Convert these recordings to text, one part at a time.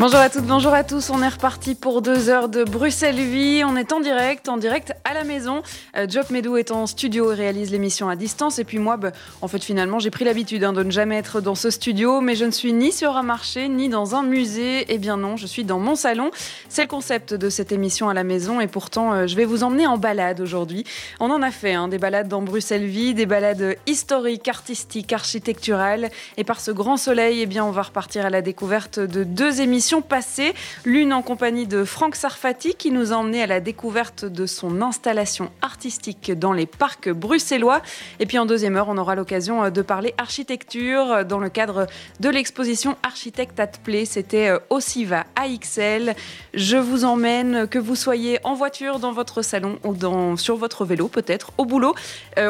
Bonjour à toutes, bonjour à tous. On est reparti pour deux heures de Bruxelles Vie. On est en direct, en direct à la maison. Euh, Job Medou est en studio et réalise l'émission à distance. Et puis moi, bah, en fait, finalement, j'ai pris l'habitude hein, de ne jamais être dans ce studio, mais je ne suis ni sur un marché, ni dans un musée. Eh bien non, je suis dans mon salon. C'est le concept de cette émission à la maison. Et pourtant, euh, je vais vous emmener en balade aujourd'hui. On en a fait hein, des balades dans Bruxelles Vie, des balades historiques, artistiques, architecturales. Et par ce grand soleil, eh bien, on va repartir à la découverte de deux émissions passée, l'une en compagnie de Franck Sarfati qui nous a emmené à la découverte de son installation artistique dans les parcs bruxellois. Et puis en deuxième heure, on aura l'occasion euh, de parler architecture euh, dans le cadre de l'exposition Architecte at Play. C'était euh, Ossiva AXL. Je vous emmène, que vous soyez en voiture, dans votre salon ou dans, sur votre vélo peut-être, au boulot.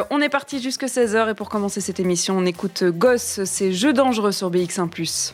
on est parti jusqu'à 16h et pour commencer cette émission, on écoute Gosse, c'est Jeux dangereux sur BX1 ⁇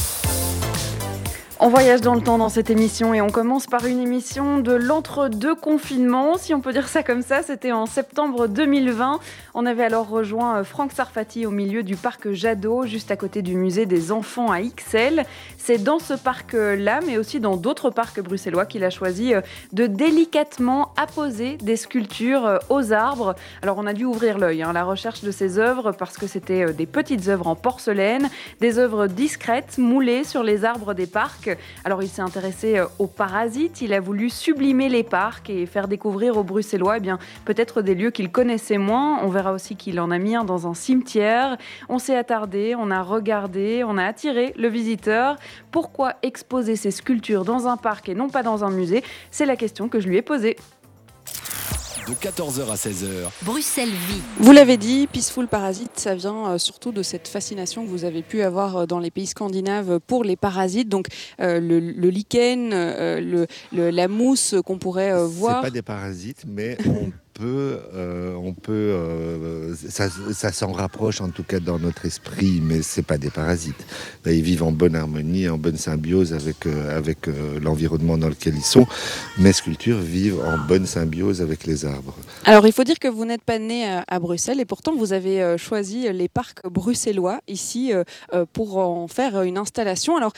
on voyage dans le temps dans cette émission et on commence par une émission de l'entre-deux confinements, si on peut dire ça comme ça. C'était en septembre 2020. On avait alors rejoint euh, Franck Sarfati au milieu du parc Jadot, juste à côté du musée des enfants à XL. C'est dans ce parc-là, mais aussi dans d'autres parcs bruxellois, qu'il a choisi euh, de délicatement apposer des sculptures euh, aux arbres. Alors on a dû ouvrir l'œil à hein, la recherche de ces œuvres parce que c'était des petites œuvres en porcelaine, des œuvres discrètes moulées sur les arbres des parcs. Alors il s'est intéressé euh, aux parasites, il a voulu sublimer les parcs et faire découvrir aux Bruxellois eh bien peut-être des lieux qu'ils connaissaient moins. On verra aussi qu'il en a mis un dans un cimetière. On s'est attardé, on a regardé, on a attiré le visiteur. Pourquoi exposer ces sculptures dans un parc et non pas dans un musée? C'est la question que je lui ai posée de 14h à 16h. Bruxelles Vie. Vous l'avez dit, Peaceful Parasite, ça vient euh, surtout de cette fascination que vous avez pu avoir euh, dans les pays scandinaves pour les parasites. Donc euh, le, lichen, le, la mousse qu'on pourrait voir. C'est pas des parasites, mais on euh, on peut, euh, ça, s'en rapproche en tout cas dans notre esprit, mais c'est pas des parasites. ils vivent en bonne harmonie, en bonne symbiose avec euh, avec l'environnement dans lequel ils sont. Mes sculptures vivent en bonne symbiose avec les arbres. Alors il faut dire que vous n'êtes pas né à Bruxelles et pourtant vous avez choisi les parcs bruxellois ici pour en faire une installation. Alors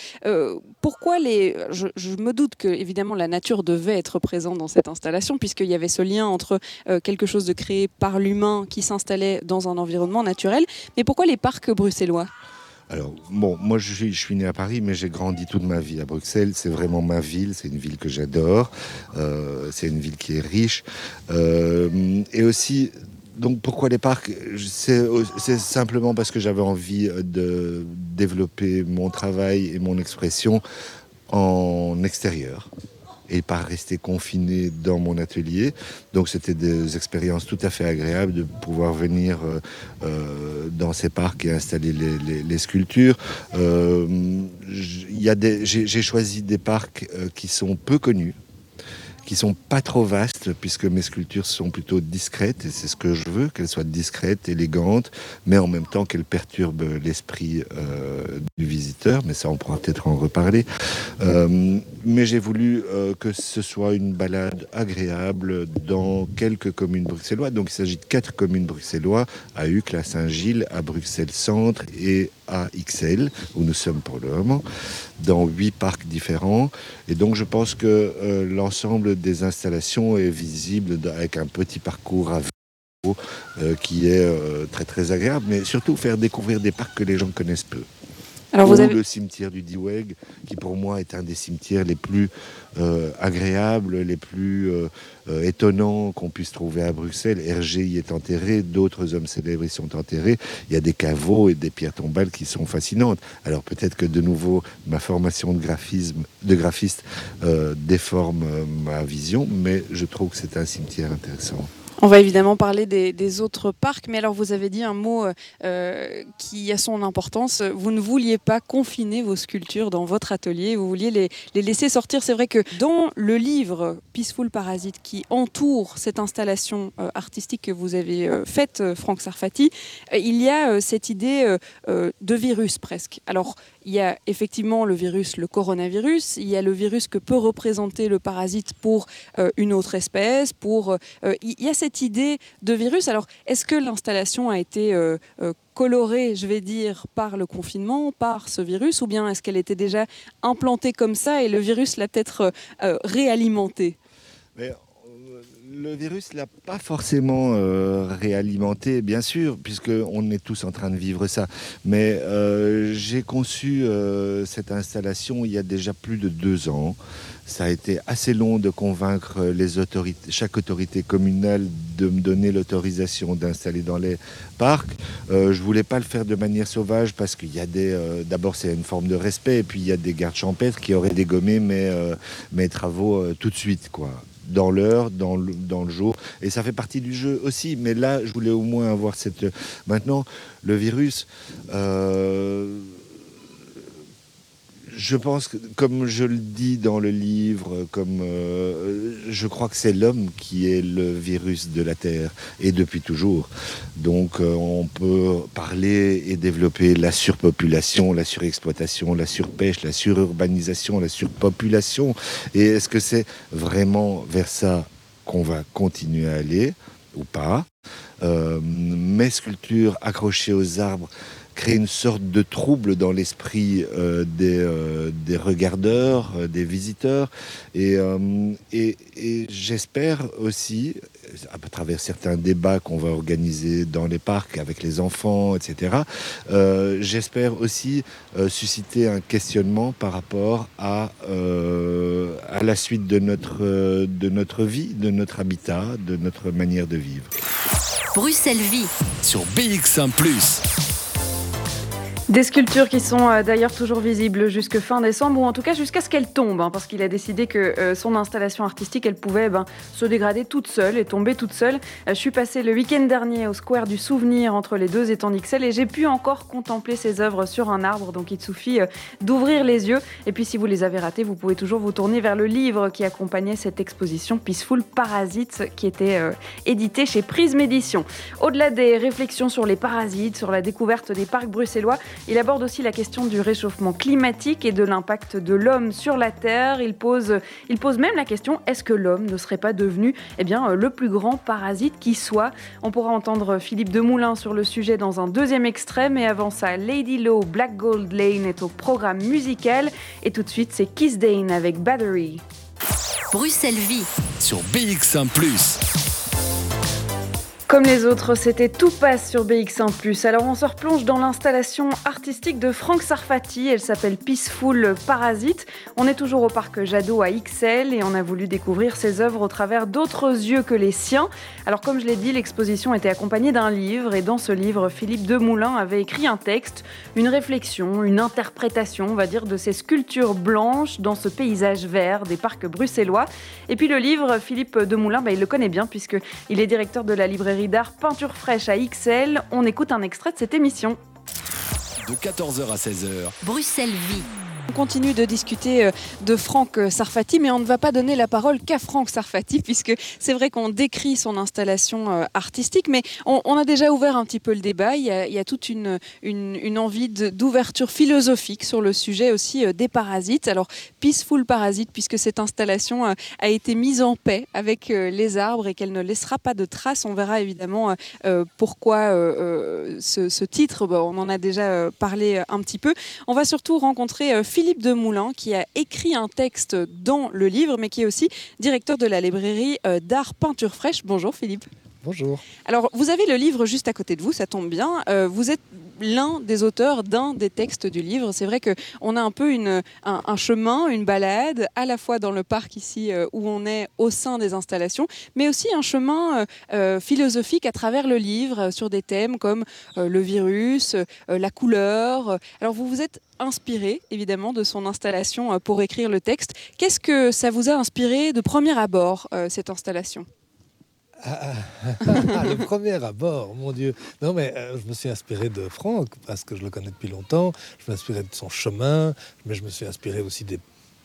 pourquoi les je, je, me doute que évidemment la nature devait être présente dans cette installation puisqu'il y avait ce lien entre quelque chose de créé par l'humain qui s'installait dans un environnement naturel. Mais pourquoi les parcs bruxellois? Alors, bon, moi je suis, je né à Paris, mais j'ai grandi toute ma vie à Bruxelles. C'est vraiment ma ville, c'est une ville que j'adore. Euh, c'est une ville qui est riche. Euh, et aussi, donc pourquoi les parcs? C'est simplement parce que j'avais envie de développer mon travail et mon expression en extérieur et pas rester confiné dans mon atelier. Donc c'était des expériences tout à fait agréables de pouvoir venir euh, euh, dans ces parcs et installer les, sculptures. Euh, J'ai choisi des parcs qui sont peu connus qui sont pas trop vastes puisque mes sculptures sont plutôt discrètes et c'est ce que je veux qu'elles soient discrètes, élégantes, mais en même temps qu'elles perturbent l'esprit euh, du visiteur. Mais ça, on pourra peut-être en reparler. Euh, mais j'ai voulu euh, que ce soit une balade agréable dans quelques communes bruxelloises. Donc il s'agit de quatre communes bruxelloises à Uccle, à Saint-Gilles, à Bruxelles Centre et à XL où nous sommes pour le moment dans huit parcs différents. Et donc je pense que euh, l'ensemble des installations est visible avec un petit parcours à vélo euh, qui est euh, très très agréable, mais surtout faire découvrir des parcs que les gens connaissent peu. Alors vous avez... le cimetière du Diweg, qui pour moi est un des cimetières les plus euh, agréables, les plus euh, euh, étonnants qu'on puisse trouver à Bruxelles. Hergé y est enterré, d'autres hommes célèbres y sont enterrés. Il y a des caveaux et des pierres tombales qui sont fascinantes. Alors peut-être que de nouveau ma formation de graphisme, de graphiste déforme ma vision, mais je trouve que c'est un cimetière intéressant. On va évidemment parler des, autres parcs, mais alors vous avez dit un mot euh, qui a son importance. Vous ne vouliez pas confiner vos sculptures dans votre atelier, vous vouliez les, laisser sortir. C'est vrai que dans le livre Peaceful Parasite qui entoure cette installation euh, artistique que vous avez euh, faite, Franck Sarfati, il y a cette idée de virus presque. Alors il y a effectivement le virus, le coronavirus, il y a le virus que peut représenter le parasite pour une autre espèce, pour... il y a cette idée de virus. Alors, est-ce que l'installation a été euh, euh, colorée, je vais dire, par le confinement, par ce virus, ou bien est-ce qu'elle était déjà implantée comme ça et le virus l'a peut-être euh, réalimentée? Le virus l'a pas forcément réalimenté, bien sûr, puisqu'on est tous en train de vivre ça. Mais j'ai conçu cette installation il y a déjà plus de deux ans. Ça a été assez long de convaincre chaque autorité communale de me donner l'autorisation d'installer dans les parcs. Euh, je voulais pas le faire de manière sauvage parce qu'il y a des. Euh, d'abord, c'est une forme de respect, et puis il y a des gardes champêtres qui auraient dégommé mes, euh, mes travaux euh, tout de suite, quoi dans l'heure, dans le, dans le jour. Et ça fait partie du jeu aussi. Mais là, je voulais au moins avoir cette... Maintenant, le virus, je pense que, comme je le dis dans le livre, comme euh, je crois que c'est l'homme qui est le virus de la Terre, et depuis toujours. Donc euh, on peut parler et développer la surpopulation, la surexploitation, la surpêche, la sururbanisation, la surpopulation. Et est-ce que c'est vraiment vers ça qu'on va continuer à aller ou pas? Euh, Mes sculptures accrochées aux arbres créer une sorte de trouble dans l'esprit euh, des, euh, des, regardeurs, euh, des visiteurs. Et, et, et j'espère aussi, à travers certains débats qu'on va organiser dans les parcs avec les enfants, etc., j'espère aussi susciter un questionnement par rapport à, à la suite de notre, de notre vie, de notre habitat, de notre manière de vivre. Bruxelles Vie sur BX1 ⁇ des sculptures qui sont euh, d'ailleurs toujours visibles jusque fin décembre, ou en tout cas jusqu'à ce qu'elles tombent, hein, parce qu'il a décidé que euh, son installation artistique, elle pouvait ben, se dégrader toute seule et tomber toute seule. Euh, je suis passée le week-end dernier au Square du Souvenir entre les deux étangs d'Ixelles et j'ai pu encore contempler ses œuvres sur un arbre, donc il suffit d'ouvrir les yeux. Et puis si vous les avez ratés, vous pouvez toujours vous tourner vers le livre qui accompagnait cette exposition Peaceful Parasites, qui était édité chez Prisme Édition. Au-delà des réflexions sur les parasites, sur la découverte des parcs bruxellois, il aborde aussi la question du réchauffement climatique et de l'impact de l'homme sur la Terre. Il pose, il pose même la question est-ce que l'homme ne serait pas devenu eh bien, le plus grand parasite qui soit? On pourra entendre Philippe Demoulin sur le sujet dans un deuxième extrait, mais avant ça, Lady Low Black Gold Lane est au programme musical. Et tout de suite, c'est Kiss Dane avec Battery. Bruxelles Vie sur BX1 ⁇ comme les autres, c'était Tout passe sur BX1+. Alors on se replonge dans l'installation artistique de Franck Sarfati. Elle s'appelle Peaceful Parasite. On est toujours au parc Jadot à XL et on a voulu découvrir ses œuvres au travers d'autres yeux que les siens. Alors comme je l'ai dit, l'exposition était accompagnée d'un livre et dans ce livre, Philippe Demoulin avait écrit un texte, une réflexion, une interprétation, on va dire, de ces sculptures blanches dans ce paysage vert des parcs bruxellois. Et puis le livre, Philippe Demoulin, bah, il le connaît bien puisqu'il est directeur de la librairie d'art Peinture fraîche à XL. On écoute un extrait de cette émission. De 14h à 16h. Bruxelles Vie. On continue de discuter euh, de Franck Sarfati, mais on ne va pas donner la parole qu'à Franck Sarfati, puisque c'est vrai qu'on décrit son installation euh, artistique, mais on, a déjà ouvert un petit peu le débat. Il y a, toute une, envie d'ouverture philosophique sur le sujet aussi euh, des parasites. Alors, Peaceful Parasite, puisque cette installation a été mise en paix avec les arbres et qu'elle ne laissera pas de traces. On verra évidemment pourquoi ce, titre, on en a déjà parlé un petit peu. On va surtout rencontrer Philippe Demoulin, qui a écrit un texte dans le livre, mais qui est aussi directeur de la librairie euh, d'art Peinture Fraîche. Bonjour Philippe. Bonjour. Alors, vous avez le livre juste à côté de vous, ça tombe bien. Euh, vous êtes l'un des auteurs d'un des textes du livre. C'est vrai qu'on a un peu un, chemin, une balade, à la fois dans le parc ici euh, où on est au sein des installations, mais aussi un chemin euh, euh, philosophique à travers le livre sur des thèmes comme le virus, la couleur. Alors vous vous êtes inspiré évidemment de son installation pour écrire le texte. Qu'est-ce que ça vous a inspiré de premier abord, cette installation? Ah, ah, le premier abord, mon Dieu. Non, mais euh, je me suis inspiré de Franck parce que je le connais depuis longtemps. Je inspiré de son chemin, mais je me suis inspiré aussi des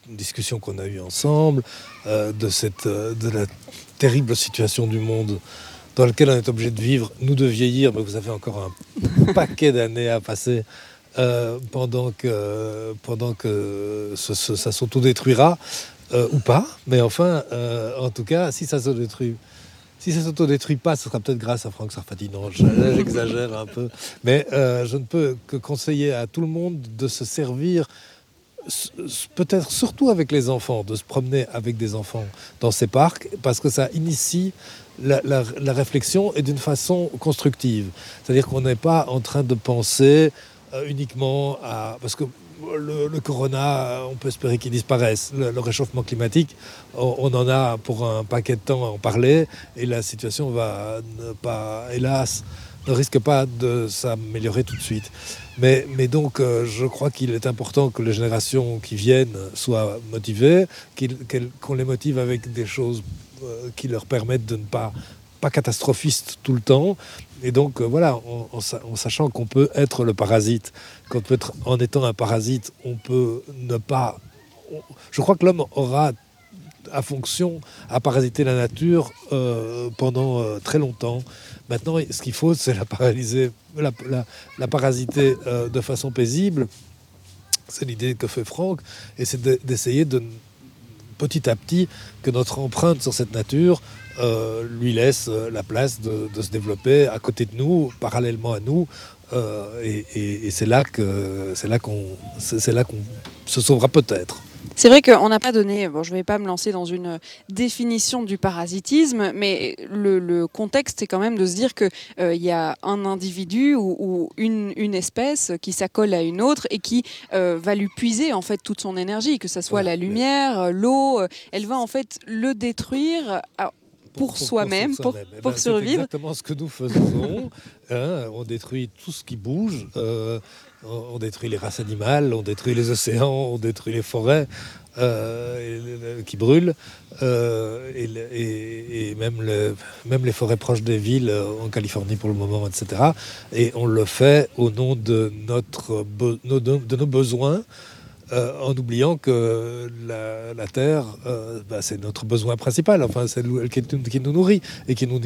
discussions qu'on a eues ensemble, euh, de, cette, euh, la terrible situation du monde dans laquelle on est obligé de vivre, nous de vieillir, mais vous avez encore un paquet d'années à passer pendant que, pendant que ça s'autodétruira. ou pas, mais enfin, en tout cas, si ça se détruit si ça s'autodétruit pas, ce sera peut-être grâce à Franck Sarfati. Non, j'exagère un peu. Mais euh, je ne peux que conseiller à tout le monde de se servir, peut-être surtout avec les enfants, de se promener avec des enfants dans ces parcs, parce que ça initie la, réflexion et d'une façon constructive. C'est-à-dire qu'on n'est pas en train de penser uniquement à... Parce que le, corona, on peut espérer qu'il disparaisse. Le, réchauffement climatique, on, en a pour un paquet de temps à en parler et la situation va ne pas, hélas, ne risque pas de s'améliorer tout de suite. Mais, donc, euh, je crois qu'il est important que les générations qui viennent soient motivées, qu'on les motive avec des choses euh, qui leur permettent de ne pas pas catastrophiste tout le temps. Et donc, euh, voilà, en, sachant qu'on peut être le parasite, qu'on peut en étant un parasite, on peut ne pas. je crois que l'homme aura à fonction à parasiter la nature euh, pendant euh, très longtemps. Maintenant, ce qu'il faut, c'est la paralyser, la, parasiter de façon paisible. C'est l'idée que fait Franck, et c'est d'essayer de, petit à petit que notre empreinte sur cette nature euh, lui laisse euh, la place de, se développer à côté de nous, parallèlement à nous. Euh, et, c'est là que c'est là qu'on c'est là qu'on se sauvera peut-être. C'est vrai qu'on n'a pas donné, bon, je ne vais pas me lancer dans une définition du parasitisme, mais le, contexte, c'est quand même de se dire qu'il il y a un individu ou, une, une, espèce qui s'accole à une autre et qui va lui puiser en fait toute son énergie, que ce soit la lumière, l'eau, elle va en fait le détruire pour, soi-même, pour, eh ben, survivre. C'est exactement ce que nous faisons. Hein. on détruit tout ce qui bouge. Euh, on détruit les races animales, on détruit les océans, on détruit les forêts euh, qui brûlent, euh, et, même, même, les forêts proches des villes, en Californie pour le moment, etc. Et on le fait au nom de, notre, de nos besoins euh, en oubliant que la, Terre, euh, bah, c'est notre besoin principal, enfin c'est elle qui, qui, nous nourrit et qui nous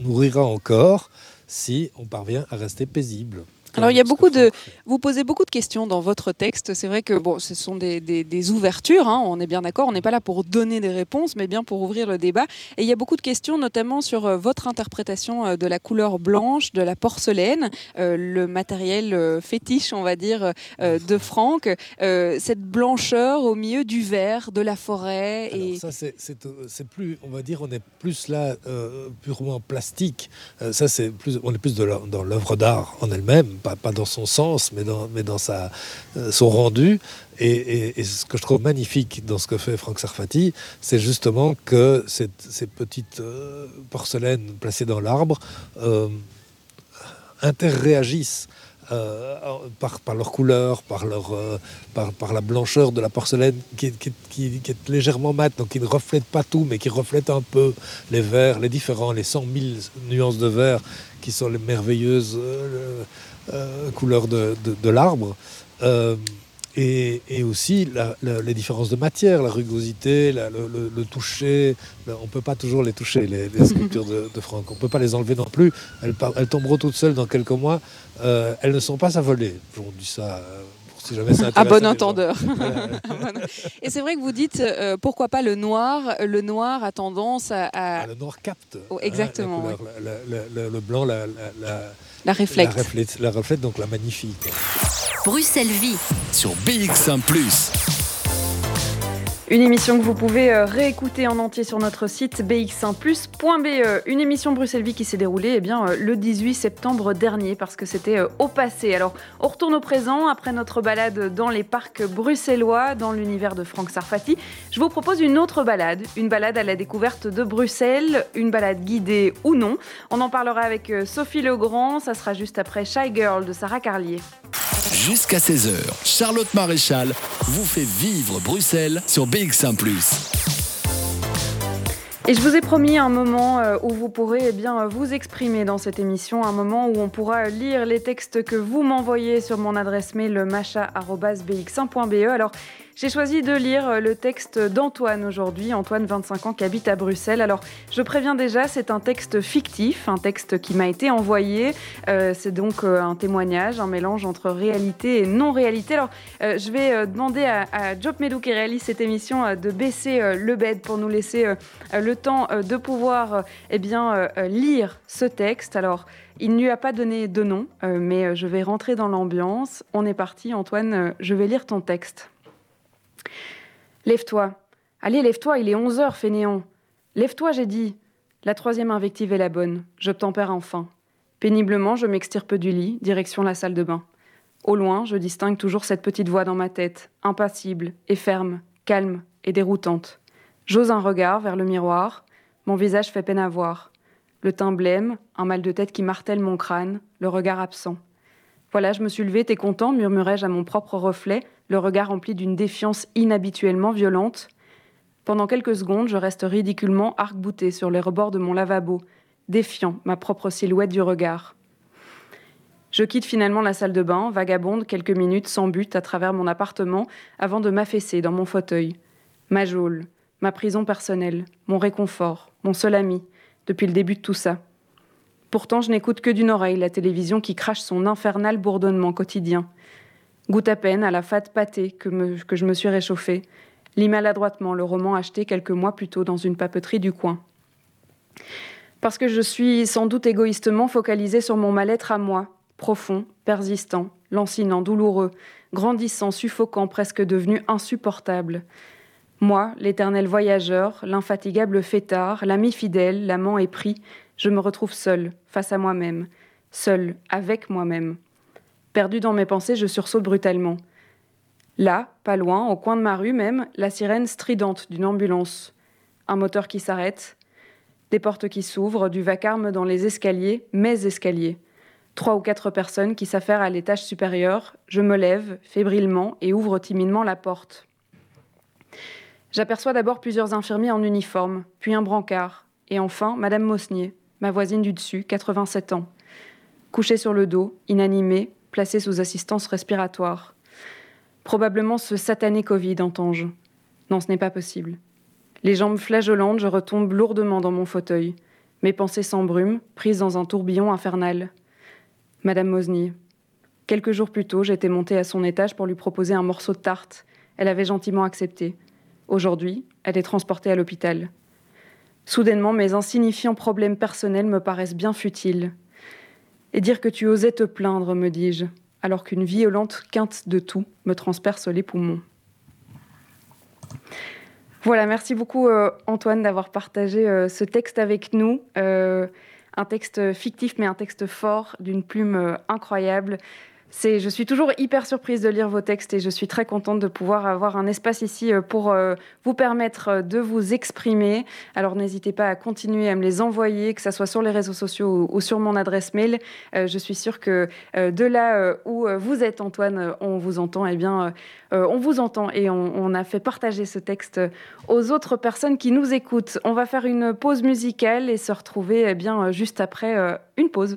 nourrira encore si on parvient à rester paisible. Alors il y a beaucoup de, vous posez beaucoup de questions dans votre texte. C'est vrai que bon, ce sont des, ouvertures. Hein, on est bien d'accord. On n'est pas là pour donner des réponses, mais bien pour ouvrir le débat. Et il y a beaucoup de questions, notamment sur euh, votre interprétation euh, de la couleur blanche, de la porcelaine, euh, le matériel fétiche, on va dire, de Franck. cette blancheur au milieu du vert, de la forêt. Alors ça, c'est plus, on va dire, on est plus là purement plastique. ça, c'est plus, on est plus dans l'œuvre d'art en elle-même pas, dans son sens, mais dans, mais dans sa, euh, son rendu. Et, ce que je trouve magnifique dans ce que fait Franck Sarfati, c'est justement que ces, petites euh, porcelaines placées dans l'arbre euh, interréagissent. Euh, par, par, leur couleur, par, leur, par, la blancheur de la porcelaine qui, qui, qui, est légèrement mate, donc qui ne reflète pas tout, mais qui reflète un peu les verts, les différents, les 100 000 nuances de vert qui sont les merveilleuses couleur de, l'arbre. Euh, et, aussi les différences de matière, la rugosité, le, toucher. on ne peut pas toujours les toucher, les, sculptures de, Franck. On ne peut pas les enlever non plus. Elles, elles tomberont toutes seules dans quelques mois. Euh, elles ne sont pas à voler. Je dis ça si jamais ça À bon entendeur. Et c'est vrai que vous dites pourquoi pas le noir Le noir a tendance à. Ah, le noir capte. Oh, exactement. le, blanc, la, la reflète. La reflète, donc la magnifique. Bruxelles Vie. Sur BX1 ⁇ une émission que vous pouvez euh, réécouter en entier sur notre site bx1plus.be. Une émission Bruxelles Vie qui s'est déroulée eh bien, euh, le 18 septembre dernier parce que c'était euh, au passé. Alors, on retourne au présent après notre balade dans les parcs bruxellois, dans l'univers de Franck Sarfati. Je vous propose une autre balade, une balade à la découverte de Bruxelles, une balade guidée ou non. On en parlera avec Sophie Legrand, ça sera juste après Shy Girl de Sarah Carlier. Jusqu'à 16h, Charlotte Maréchal vous fait vivre Bruxelles sur BX1 ⁇ Et je vous ai promis un moment euh, où vous pourrez eh bien, vous exprimer dans cette émission, un moment où on pourra lire les textes que vous m'envoyez sur mon adresse mail macha.bx1.be. Alors, j'ai choisi de lire euh, le texte d'Antoine aujourd'hui, Antoine 25 ans qui habite à Bruxelles. Alors je préviens déjà, c'est un texte fictif, un texte qui m'a été envoyé. Euh, c'est donc euh, un témoignage, un mélange entre réalité et non-réalité. Alors je vais demander à, Job Medou qui réalise cette émission de baisser le bed pour nous laisser le temps de pouvoir eh bien, lire ce texte. Alors il ne lui a pas donné de nom, mais je vais rentrer dans l'ambiance. On est parti, Antoine, je vais lire ton texte. Lève-toi. Allez, lève-toi, il est 11 heures, fainéant. Lève-toi, j'ai dit. La troisième invective est la bonne. J'obtempère enfin. Péniblement, je m'extirpe du lit, direction la salle de bain. Au loin, je distingue toujours cette petite voix dans ma tête, impassible et ferme, calme et déroutante. J'ose un regard vers le miroir. Mon visage fait peine à voir. Le teint blême, un mal de tête qui martèle mon crâne, le regard absent. Voilà, je me suis levée, t'es content, murmurai-je à mon propre reflet, le regard rempli d'une défiance inhabituellement violente. Pendant quelques secondes, je reste ridiculement arc-bouté sur les rebords de mon lavabo, défiant ma propre silhouette du regard. Je quitte finalement la salle de bain, vagabonde quelques minutes sans but à travers mon appartement avant de m'affaisser dans mon fauteuil. Ma geôle, ma prison personnelle, mon réconfort, mon seul ami, depuis le début de tout ça. Pourtant, je n'écoute que d'une oreille la télévision qui crache son infernal bourdonnement quotidien. Goûte à peine à la fat pâtée que, que je me suis réchauffée. Lis maladroitement le roman acheté quelques mois plus tôt dans une papeterie du coin. Parce que je suis sans doute égoïstement focalisée sur mon mal-être à moi, profond, persistant, lancinant, douloureux, grandissant, suffocant, presque devenu insupportable. Moi, l'éternel voyageur, l'infatigable fêtard, l'ami fidèle, l'amant épris, je me retrouve seul, face à moi-même, seul, avec moi-même. Perdu dans mes pensées, je sursaute brutalement. Là, pas loin, au coin de ma rue même, la sirène stridente d'une ambulance. Un moteur qui s'arrête, des portes qui s'ouvrent, du vacarme dans les escaliers, mes escaliers. Trois ou quatre personnes qui s'affairent à l'étage supérieur. Je me lève, fébrilement, et ouvre timidement la porte. J'aperçois d'abord plusieurs infirmiers en uniforme, puis un brancard, et enfin Madame Mosnier, ma voisine du dessus, 87 ans. Couchée sur le dos, inanimée, placé sous assistance respiratoire. Probablement ce satané Covid, entends-je. Non, ce n'est pas possible. Les jambes flageolantes, je retombe lourdement dans mon fauteuil. Mes pensées s'embrument, prises dans un tourbillon infernal. Madame Mosny. Quelques jours plus tôt, j'étais montée à son étage pour lui proposer un morceau de tarte. Elle avait gentiment accepté. Aujourd'hui, elle est transportée à l'hôpital. Soudainement, mes insignifiants problèmes personnels me paraissent bien futiles. Et dire que tu osais te plaindre, me dis-je, alors qu'une violente quinte de tout me transperce les poumons. Voilà, merci beaucoup euh, Antoine d'avoir partagé euh, ce texte avec nous. Euh, un texte fictif mais un texte fort, d'une plume incroyable je suis toujours hyper surprise de lire vos textes et je suis très contente de pouvoir avoir un espace ici euh, pour euh, vous permettre euh, de vous exprimer. Alors n'hésitez pas à continuer à me les envoyer, que ce soit sur les réseaux sociaux ou sur mon adresse mail. Je suis sûre que de là où vous êtes, Antoine, on vous entend. Eh bien, on vous entend et on, a fait partager ce texte aux autres personnes qui nous écoutent. On va faire une pause musicale et se retrouver eh bien juste après une pause.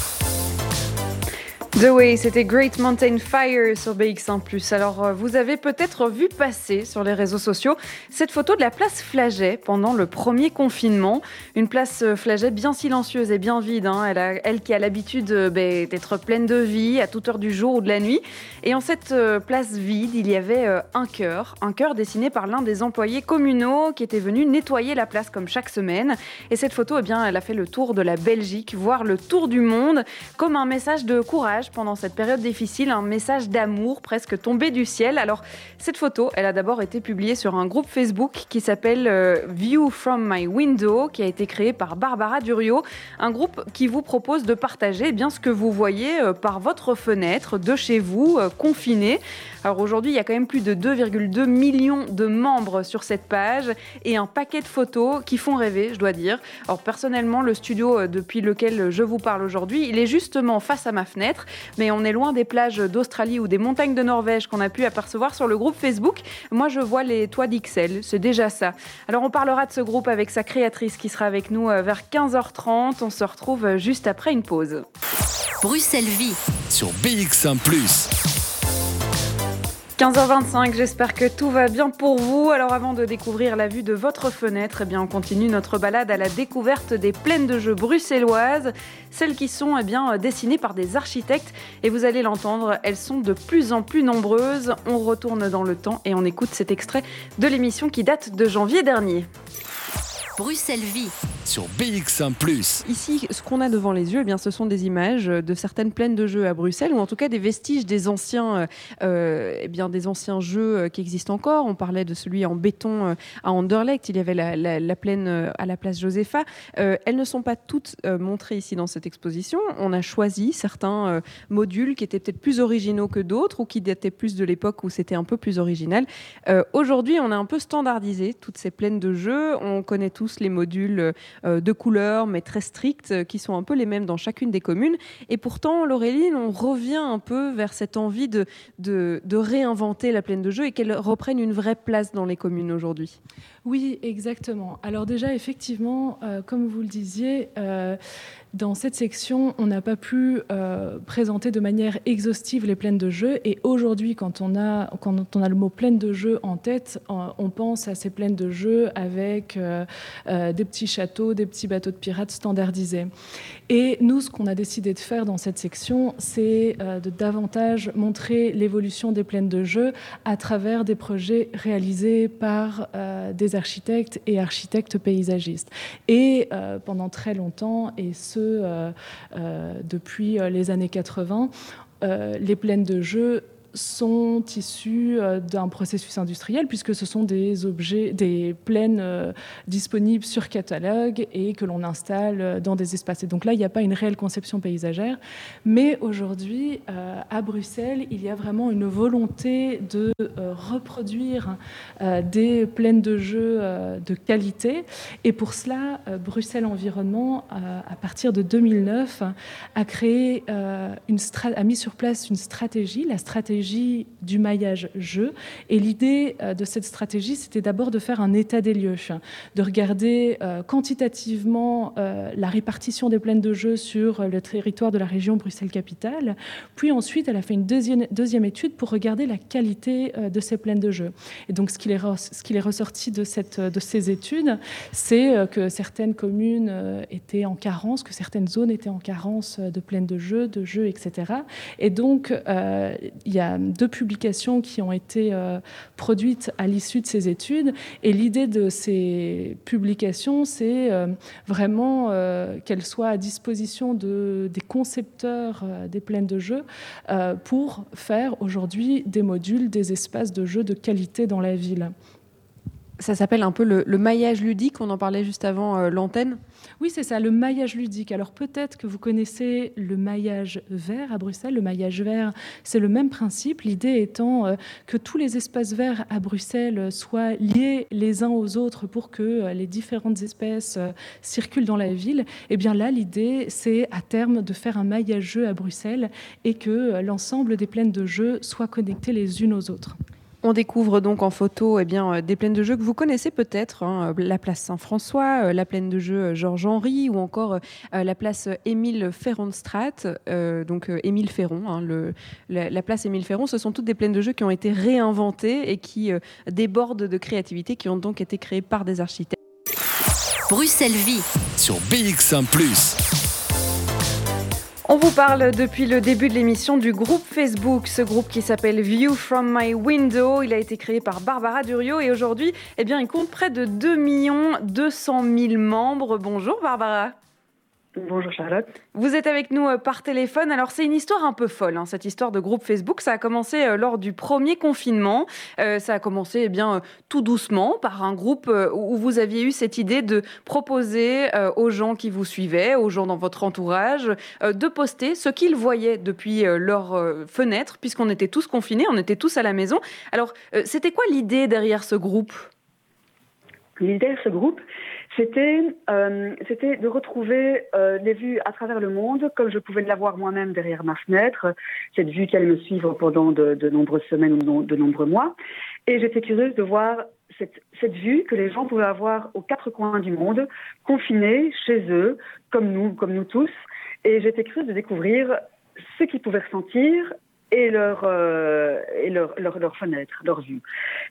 The Way, c'était Great Mountain Fire sur BX1+. Alors, euh, vous avez peut-être vu passer sur les réseaux sociaux cette photo de la place Flaget pendant le premier confinement. Une place euh, Flaget bien silencieuse et bien vide. Hein. Elle, qui a l'habitude euh, ben, d'être pleine de vie à toute heure du jour ou de la nuit. Et en cette place vide, il y avait un cœur. Un cœur dessiné par l'un des employés communaux qui était venu nettoyer la place comme chaque semaine. Et cette photo, eh bien, elle a fait le tour de la Belgique, voire le tour du monde, comme un message de courage pendant cette période difficile, un message d'amour presque tombé du ciel. Alors, cette photo, elle a d'abord été publiée sur un groupe Facebook qui s'appelle euh, View from My Window, qui a été créé par Barbara Durio, un groupe qui vous propose de partager eh bien ce que vous voyez euh, par votre fenêtre de chez vous, euh, confiné. Alors aujourd'hui, il y a quand même plus de 2,2 millions de membres sur cette page et un paquet de photos qui font rêver, je dois dire. Alors personnellement, le studio depuis lequel je vous parle aujourd'hui, il est justement face à ma fenêtre mais on est loin des plages d'Australie ou des montagnes de Norvège qu'on a pu apercevoir sur le groupe Facebook. Moi, je vois les toits d'Ixelles, c'est déjà ça. Alors, on parlera de ce groupe avec sa créatrice qui sera avec nous euh, vers 15h30. On se retrouve euh, juste après une pause. Bruxelles Vie sur BX1 ⁇ 15h25, j'espère que tout va bien pour vous. Alors avant de découvrir la vue de votre fenêtre, eh bien on continue notre balade à la découverte des plaines de jeux bruxelloises, celles qui sont eh bien dessinées par des architectes et vous allez l'entendre, elles sont de plus en plus nombreuses. On retourne dans le temps et on écoute cet extrait de l'émission qui date de janvier dernier. Bruxelles Vie sur BX1 ⁇ Ici, ce qu'on a devant les yeux, eh bien, ce sont des images de certaines plaines de jeux à Bruxelles, ou en tout cas des vestiges des anciens, euh, eh bien, des anciens jeux euh, qui existent encore. On parlait de celui en béton euh, à Anderlecht, il y avait la, plaine à la place Josepha. elles ne sont pas toutes montrées ici dans cette exposition. On a choisi certains modules qui étaient peut-être plus originaux que d'autres, ou qui dataient plus de l'époque où c'était un peu plus original. Aujourd'hui, on a un peu standardisé toutes ces plaines de jeux. On connaît tous les modules euh, de couleurs, mais très strictes, euh, qui sont un peu les mêmes dans chacune des communes. Et pourtant, Laureline, on revient un peu vers cette envie de, de, réinventer la plaine de jeu et qu'elle reprenne une vraie place dans les communes aujourd'hui. Oui, exactement. Alors déjà, effectivement, euh, comme vous le disiez, euh, dans cette section, on n'a pas pu euh, présenter de manière exhaustive les plaines de jeu. Et aujourd'hui, quand, on a, quand on a le mot plaine de jeu en tête, on pense à ces plaines de jeu avec des petits châteaux, des petits bateaux de pirates standardisés. Et nous, ce qu'on a décidé de faire dans cette section, c'est de davantage montrer l'évolution des plaines de jeu à travers des projets réalisés par des architectes et architectes paysagistes. Et euh, pendant très longtemps, et ce euh, euh, depuis les années 80, les plaines de jeu sont issus euh, d'un processus industriel puisque ce sont des objets, des plaines euh, disponibles sur catalogue et que l'on installe euh, dans des espaces. Et donc là, il n'y a pas une réelle conception paysagère. Mais aujourd'hui, à Bruxelles, il y a vraiment une volonté de reproduire des plaines de jeux de qualité. Et pour cela, Bruxelles Environnement, à partir de 2009, a créé a mis sur place une stratégie, la stratégie du maillage jeu. Et l'idée euh, de cette stratégie, c'était d'abord de faire un état des lieux, de regarder euh, quantitativement euh, la répartition des plaines de jeu sur le territoire de la région Bruxelles-Capitale. Puis ensuite, elle a fait une deuxième, deuxième étude pour regarder la qualité de ces plaines de jeu. Et donc, ce qu'il est, ce qu'il est ressorti de, cette, de ces études, c'est que certaines communes étaient en carence, que certaines zones étaient en carence de plaines de jeu, de jeux, etc. Et donc, il y a deux publications qui ont été euh, produites à l'issue de ces études. Et l'idée de ces publications, c'est euh, vraiment euh, qu'elles soient à disposition de, des concepteurs des plaines de jeu pour faire aujourd'hui des modules, des espaces de jeu de qualité dans la ville. Ça s'appelle un peu le, maillage ludique, on en parlait juste avant l'antenne. Oui, c'est ça, le maillage ludique. Alors peut-être que vous connaissez le maillage vert à Bruxelles. Le maillage vert, c'est le même principe. L'idée étant euh, que tous les espaces verts à Bruxelles soient liés les uns aux autres pour que euh, les différentes espèces euh, circulent dans la ville. Eh bien là, l'idée, c'est à terme de faire un maillage jeu à Bruxelles et que l'ensemble des plaines de jeux soient connectées les unes aux autres. On découvre donc en photo eh bien, euh, des plaines de jeux que vous connaissez peut-être, hein, euh, la place Saint-François, euh, la plaine de jeu Georges-Henri ou encore la place Émile Ferron-Strat, donc Émile Ferron, hein, le, la, place Émile Ferron, ce sont toutes des plaines de jeux qui ont été réinventées et qui débordent de créativité, qui ont donc été créées par des architectes. Bruxelles Vie. Sur BX1 ⁇ on vous parle depuis le début de l'émission du groupe Facebook, ce groupe qui s'appelle View from My Window. Il a été créé par Barbara Durio et aujourd'hui, eh bien, il compte près de 2 200 000 membres. Bonjour Barbara. Bonjour Charlotte. Vous êtes avec nous euh, par téléphone. Alors c'est une histoire un peu folle, hein, cette histoire de groupe Facebook. Ça a commencé euh, lors du premier confinement. Euh, ça a commencé eh bien tout doucement par un groupe où vous aviez eu cette idée de proposer aux gens qui vous suivaient, aux gens dans votre entourage, de poster ce qu'ils voyaient depuis leur fenêtre, puisqu'on était tous confinés, on était tous à la maison. Alors c'était quoi l'idée derrière ce groupe? L'idée derrière ce groupe, c'était euh, c'était de retrouver euh, les vues à travers le monde, comme je pouvais l'avoir moi-même derrière ma fenêtre, cette vue qui allait me suivre pendant de, nombreuses semaines ou de, nombreux mois. Et j'étais curieuse de voir cette, vue que les gens pouvaient avoir aux quatre coins du monde, confinés chez eux, comme nous, comme nous tous. Et j'étais curieuse de découvrir ce qu'ils pouvaient ressentir et leur, euh, et leur, leur fenêtre, leur vue.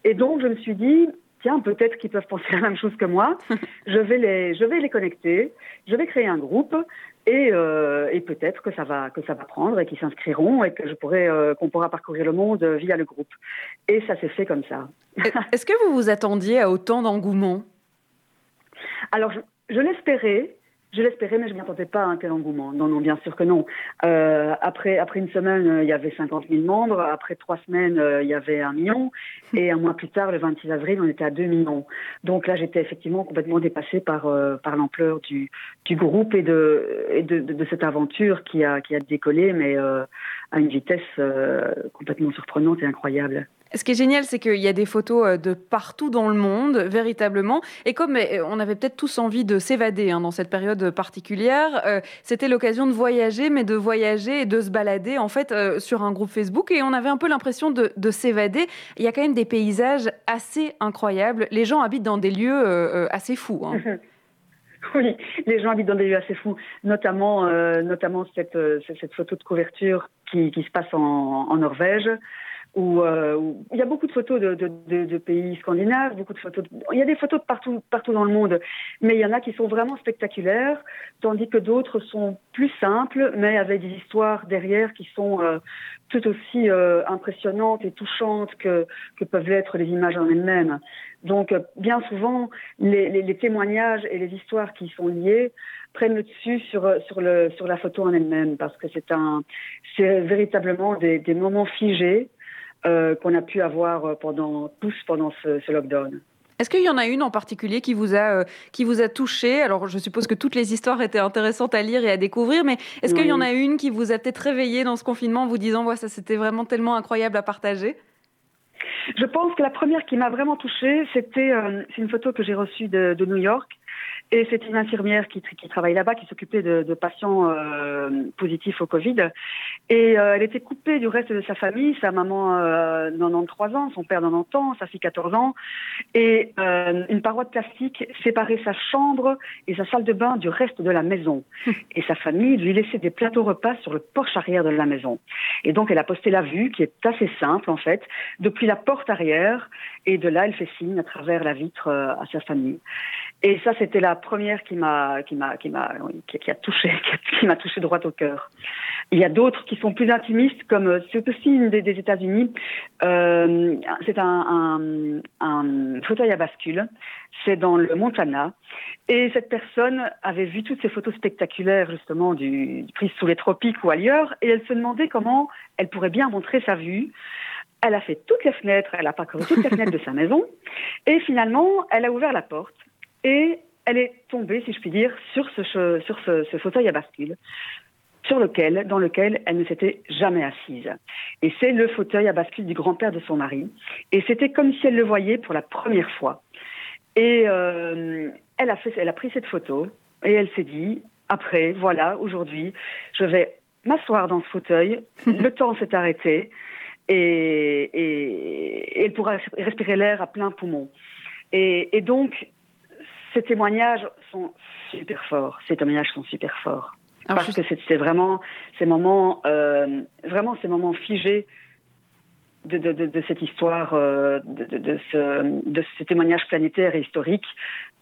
Et donc, je me suis dit, tiens, peut-être qu'ils peuvent penser la même chose que moi. je vais les, je vais les connecter. Je vais créer un groupe et, euh, et peut-être que ça va, que ça va prendre et qu'ils s'inscriront et que je pourrai, euh, qu'on pourra parcourir le monde via le groupe. Et ça s'est fait comme ça. Est-ce que vous vous attendiez à autant d'engouement? Alors, je, je l'espérais. Je l'espérais, mais je ne m'y attendais pas à un tel engouement. Non, non, bien sûr que non. Euh, après, après une semaine, euh, il y avait 50 000 membres. Après trois semaines, euh, il y avait un million. Et un mois plus tard, le 26 avril, on était à 2 millions. Donc là, j'étais effectivement complètement dépassée par, euh, par l'ampleur du, du groupe et, de, et de, de, cette aventure qui a, qui a décollé, mais à une vitesse complètement surprenante et incroyable. Ce qui est génial, c'est qu'il y a des photos euh, de partout dans le monde, véritablement. Et comme euh, on avait peut-être tous envie de s'évader hein, dans cette période particulière, euh, c'était l'occasion de voyager, mais de voyager et de se balader en fait sur un groupe Facebook. Et on avait un peu l'impression de, de s'évader. Il y a quand même des paysages assez incroyables. Les gens habitent dans des lieux assez fous. Hein. Oui, les gens habitent dans des lieux assez fous, notamment, notamment cette, cette, photo de couverture qui, se passe en Norvège où, euh, il y a beaucoup de photos de, de, de, de, pays scandinaves, beaucoup de photos. Il y a des photos de partout, partout dans le monde, mais il y en a qui sont vraiment spectaculaires, tandis que d'autres sont plus simples, mais avec des histoires derrière qui sont euh, tout aussi euh, impressionnantes et touchantes que, que peuvent l'être les images en elles-mêmes. Donc, bien souvent, les, les, les, témoignages et les histoires qui sont liées prennent le dessus sur, sur, le, sur la photo en elle-même, parce que c'est c'est véritablement des, des moments figés euh, qu'on a pu avoir pendant tous pendant ce, ce lockdown. Est-ce qu'il y en a une en particulier qui vous a, euh, qui vous a touché? Alors, je suppose que toutes les histoires étaient intéressantes à lire et à découvrir, mais est-ce oui. qu'il y en a une qui vous a peut-être réveillé dans ce confinement en vous disant, ouais, ça c'était vraiment tellement incroyable à partager? Je pense que la première qui m'a vraiment touchée, c'était euh, une photo que j'ai reçue de, de New York. Et c'est une infirmière qui, qui travaille là-bas, qui s'occupait de, de, patients euh, positifs au Covid. Et euh, elle était coupée du reste de sa famille. Sa maman, euh, 93 ans, son père 90 ans, sa fille 14 ans. Et euh, une paroi de plastique séparait sa chambre et sa salle de bain du reste de la maison. Et sa famille lui laissait des plateaux repas sur le porche arrière de la maison. Et donc elle a posté la vue, qui est assez simple en fait, depuis la porte arrière. Et de là, elle fait signe à travers la vitre à sa famille. Et ça, c'était la première qui m'a, qui m'a, qui m'a, qui, qui, a touché, qui m'a touché droit au cœur. Il y a d'autres qui sont plus intimistes, comme c'est aussi une des, des États-Unis. Euh, c'est un, un, un, fauteuil à bascule. C'est dans le Montana. Et cette personne avait vu toutes ces photos spectaculaires, justement, du prises sous les tropiques ou ailleurs, et elle se demandait comment elle pourrait bien montrer sa vue. Elle a fait toutes les fenêtres, elle a parcouru toutes les fenêtres de sa maison, et finalement, elle a ouvert la porte et elle est tombée, si je puis dire, sur ce, sur ce, ce fauteuil à bascule sur lequel, dans lequel elle ne s'était jamais assise. Et c'est le fauteuil à bascule du grand-père de son mari. Et c'était comme si elle le voyait pour la première fois. Et euh, elle, a fait, elle a pris cette photo et elle s'est dit, après, voilà, aujourd'hui, je vais m'asseoir dans ce fauteuil, le temps s'est arrêté et, et, et, elle pourra respirer l'air à plein poumon. Et, et donc, ces témoignages sont super forts. Ces témoignages sont super forts. Parce que c'est vraiment ces moments, euh, vraiment ces moments figés de, de, de, de cette histoire, euh, de, ce, de ce témoignage planétaire et historique,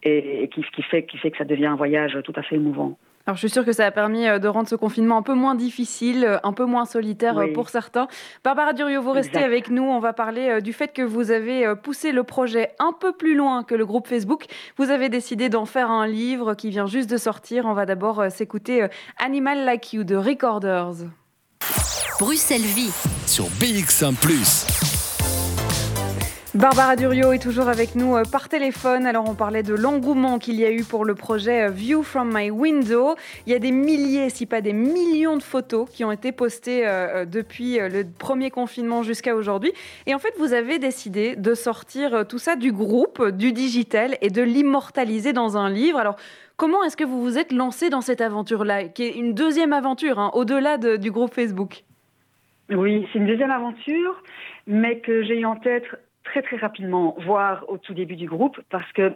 et, et qui, qui, fait, qui fait que ça devient un voyage tout à fait émouvant. Alors, je suis sûre que ça a permis euh, de rendre ce confinement un peu moins difficile, euh, un peu moins solitaire oui. pour certains. Barbara Durieux, vous restez exact. avec nous. On va parler euh, du fait que vous avez poussé le projet un peu plus loin que le groupe Facebook. Vous avez décidé d'en faire un livre qui vient juste de sortir. On va d'abord s'écouter Animal Like You de Recorders. Bruxelles Vie sur BX1 ⁇ Barbara Durio est toujours avec nous euh, par téléphone. Alors on parlait de l'engouement qu'il y a eu pour le projet euh, View from my window. Il y a des milliers, si pas des millions de photos qui ont été postées euh, depuis le premier confinement jusqu'à aujourd'hui. Et en fait, vous avez décidé de sortir tout ça du groupe, du digital et de l'immortaliser dans un livre. Alors comment est-ce que vous vous êtes lancé dans cette aventure-là, qui est une deuxième aventure, hein, au-delà du groupe Facebook? Oui, c'est une deuxième aventure, mais que j'ai en tête très très rapidement, voire au tout début du groupe, parce que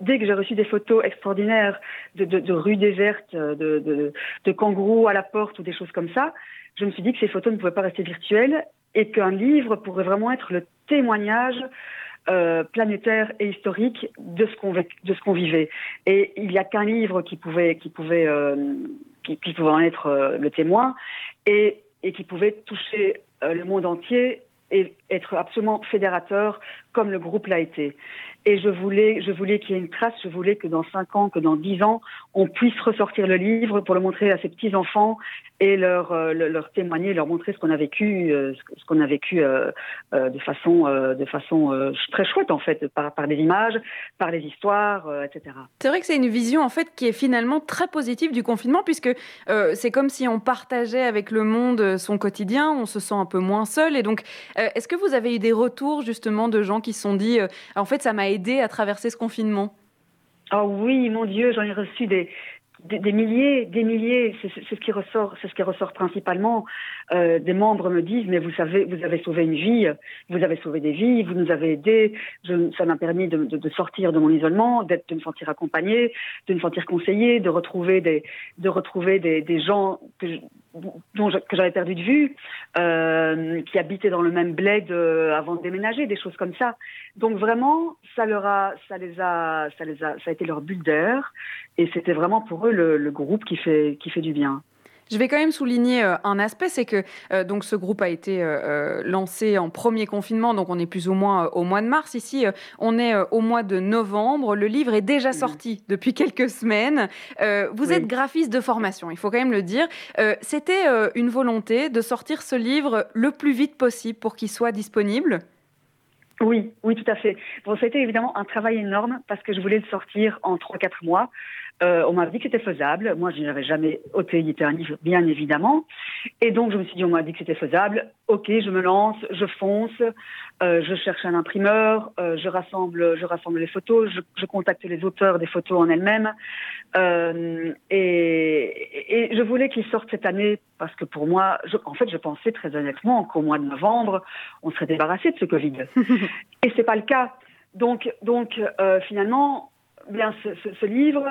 dès que j'ai reçu des photos extraordinaires de, de, rues désertes, de, de, kangourous à la porte ou des choses comme ça, je me suis dit que ces photos ne pouvaient pas rester virtuelles et qu'un livre pourrait vraiment être le témoignage euh, planétaire et historique de ce qu'on de ce qu'on vivait. Et il n'y a qu'un livre qui pouvait qui pouvait euh, qui, pouvait en être euh, le témoin et, et qui pouvait toucher le monde entier et être absolument fédérateur comme le groupe l'a été. Et je voulais, je voulais qu'il y ait une trace, je voulais que dans cinq ans, que dans dix ans, on puisse ressortir le livre pour le montrer à ses petits-enfants et leur, euh, leur témoigner, leur montrer ce qu'on a vécu, euh, ce qu'on a vécu euh, de façon, de façon très chouette en fait, par, par des images, par les histoires, etc. C'est vrai que c'est une vision en fait qui est finalement très positive du confinement puisque c'est comme si on partageait avec le monde son quotidien, on se sent un peu moins seul. Et donc, est-ce que vous avez eu des retours justement de gens qui se sont dit, en fait, ça m'a aidé à traverser ce confinement Oh oui, mon Dieu, j'en ai reçu des, des, milliers, des milliers, c'est ce qui ressort, c'est ce qui ressort principalement. Euh, des membres me disent, mais vous savez, vous avez sauvé une vie, vous avez sauvé des vies, vous nous avez aidés. Je, ça m'a permis de, sortir de mon isolement, de me sentir accompagnée, de me sentir conseillée, de retrouver des, de retrouver des, des gens que dont que j'avais perdu de vue, euh, qui habitaient dans le même bled euh, avant de déménager, des choses comme ça. Donc vraiment, ça leur a, ça les a, ça les a, ça a été leur bulle d'air, et c'était vraiment pour eux le, le groupe qui fait, qui fait du bien. Je vais quand même souligner euh, un aspect, c'est que euh, donc ce groupe a été euh, lancé en premier confinement, donc on est plus ou moins au mois de mars. Ici, on est au mois de novembre. Le livre est déjà sorti depuis quelques semaines. vous êtes graphiste de formation, il faut quand même le dire. C'était une volonté de sortir ce livre le plus vite possible pour qu'il soit disponible. Oui, oui, tout à fait. Bon, ça a été évidemment un travail énorme parce que je voulais le sortir en 3-4 mois. Euh, on m'a dit que c'était faisable. Moi, je n'avais jamais édité un livre, bien évidemment. Et donc, je me suis dit, on m'a dit que c'était faisable. Ok, je me lance, je fonce, euh, je cherche un imprimeur, euh, je rassemble, je rassemble les photos, je, je contacte les auteurs des photos en elles-mêmes. Euh, et, et, je voulais qu'il sorte cette année parce que pour moi, je, en fait, je pensais très honnêtement qu'au mois de novembre, on serait débarrassé de ce Covid. et c'est pas le cas. Donc, donc euh, finalement, bien, ce, ce, ce livre,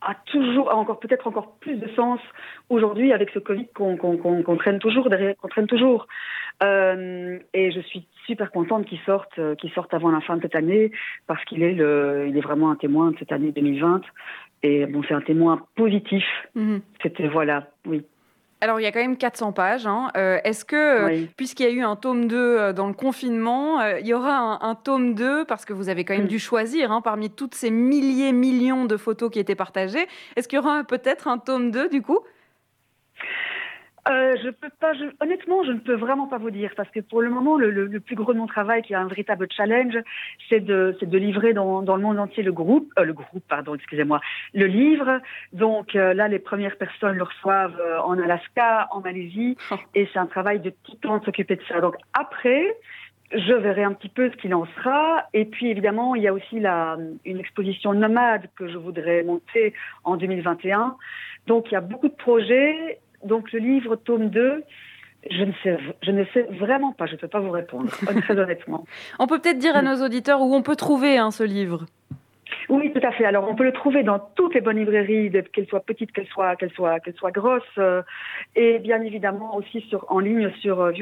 a toujours, a encore peut-être encore plus de sens aujourd'hui avec ce Covid qu'on qu traîne toujours derrière, qu'on traîne toujours. Euh, et je suis super contente qu'il sorte, euh, qu'il sorte avant la fin de cette année parce qu'il est le, il est vraiment un témoin de cette année 2020. Et bon, c'est un témoin positif. -hmm. C'était voilà, oui. Alors, il y a quand même 400 pages. Hein. Euh, Est-ce que, euh, oui. puisqu'il y a eu un tome 2 euh, dans le confinement, euh, il y aura un, un, tome 2 parce que vous avez quand même mmh. dû choisir hein, parmi toutes ces milliers, millions de photos qui étaient partagées. Est-ce qu'il y aura peut-être un tome 2 du coup? Euh, je peux pas, je, honnêtement, je ne peux vraiment pas vous dire parce que pour le moment, le, le, le plus gros de mon travail, qui est un véritable challenge, c'est de, de livrer dans, dans, le monde entier le groupe, euh, le groupe, pardon, excusez-moi, le livre. Donc euh, là, les premières personnes le reçoivent euh, en Alaska, en Malaisie, oh. et c'est un travail de titan de s'occuper de ça. Donc après, je verrai un petit peu ce qu'il en sera. Et puis évidemment, il y a aussi la, une exposition nomade que je voudrais monter en 2021. Donc il y a beaucoup de projets donc le livre tome 2, je ne, sais, je ne sais vraiment pas, je ne peux pas vous répondre, très honnêtement. On peut peut-être dire à nos auditeurs où on peut trouver hein, ce livre. Oui, tout à fait. Alors, on peut le trouver dans toutes les bonnes librairies, qu'elles soient petites, qu'elles soient, qu'elles soient, qu'elles soient grosses, euh, et bien évidemment aussi sur, en ligne sur euh.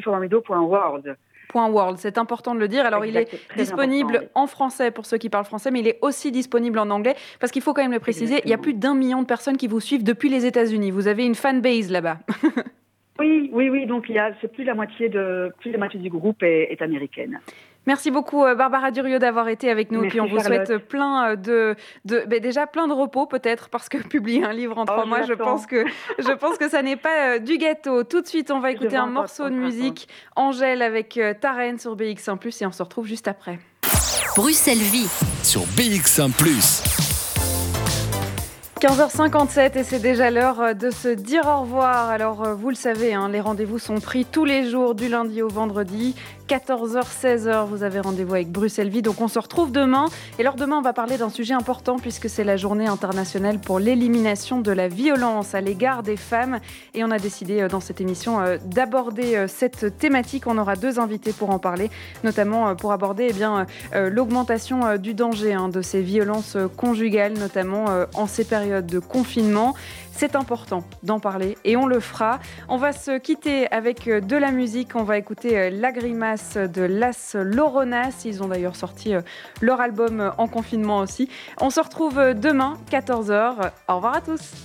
World, c'est important de le dire. Alors, exact, il est disponible oui. en français pour ceux qui parlent français, mais il est aussi disponible en anglais parce qu'il faut quand même le préciser. Exactement. Il y a plus d'un million de personnes qui vous suivent depuis les États-Unis. Vous avez une fanbase là-bas. oui, oui, oui. Donc, il y a, c'est plus la moitié de, plus la moitié du groupe est, est américaine. Merci beaucoup Barbara Durieux d'avoir été avec nous. Merci, et puis on vous Charlotte. souhaite plein de, de ben déjà plein de repos peut-être parce que publier un livre en Oh, trois je mois, je pense que je pense que ça n'est pas euh, du gâteau. Tout de suite, on va Je écouter un morceau de musique Angèle avec euh, Taren sur BX1+ et on se retrouve juste après. Bruxelles Vie. Sur BX1 ⁇ 15h57 et c'est déjà l'heure euh, de se dire au revoir. Alors euh, vous le savez, hein, les rendez-vous sont pris tous les jours du lundi au vendredi. 14h, 16h, vous avez rendez-vous avec Bruxelles Vie. Donc on se retrouve demain. Et alors demain, on va parler d'un sujet important puisque c'est la journée internationale pour l'élimination de la violence à l'égard des femmes. Et on a décidé euh, dans cette émission euh, d'aborder euh, cette thématique. On aura deux invités pour en parler, notamment pour aborder eh l'augmentation du danger hein, de ces violences conjugales, notamment en ces périodes de confinement. C'est important d'en parler et on le fera. On va se quitter avec euh, de la musique. On va écouter euh, La Grimace de Las Loronas. Ils ont d'ailleurs sorti euh, leur album en confinement aussi. On se retrouve demain, 14h. Au revoir à tous.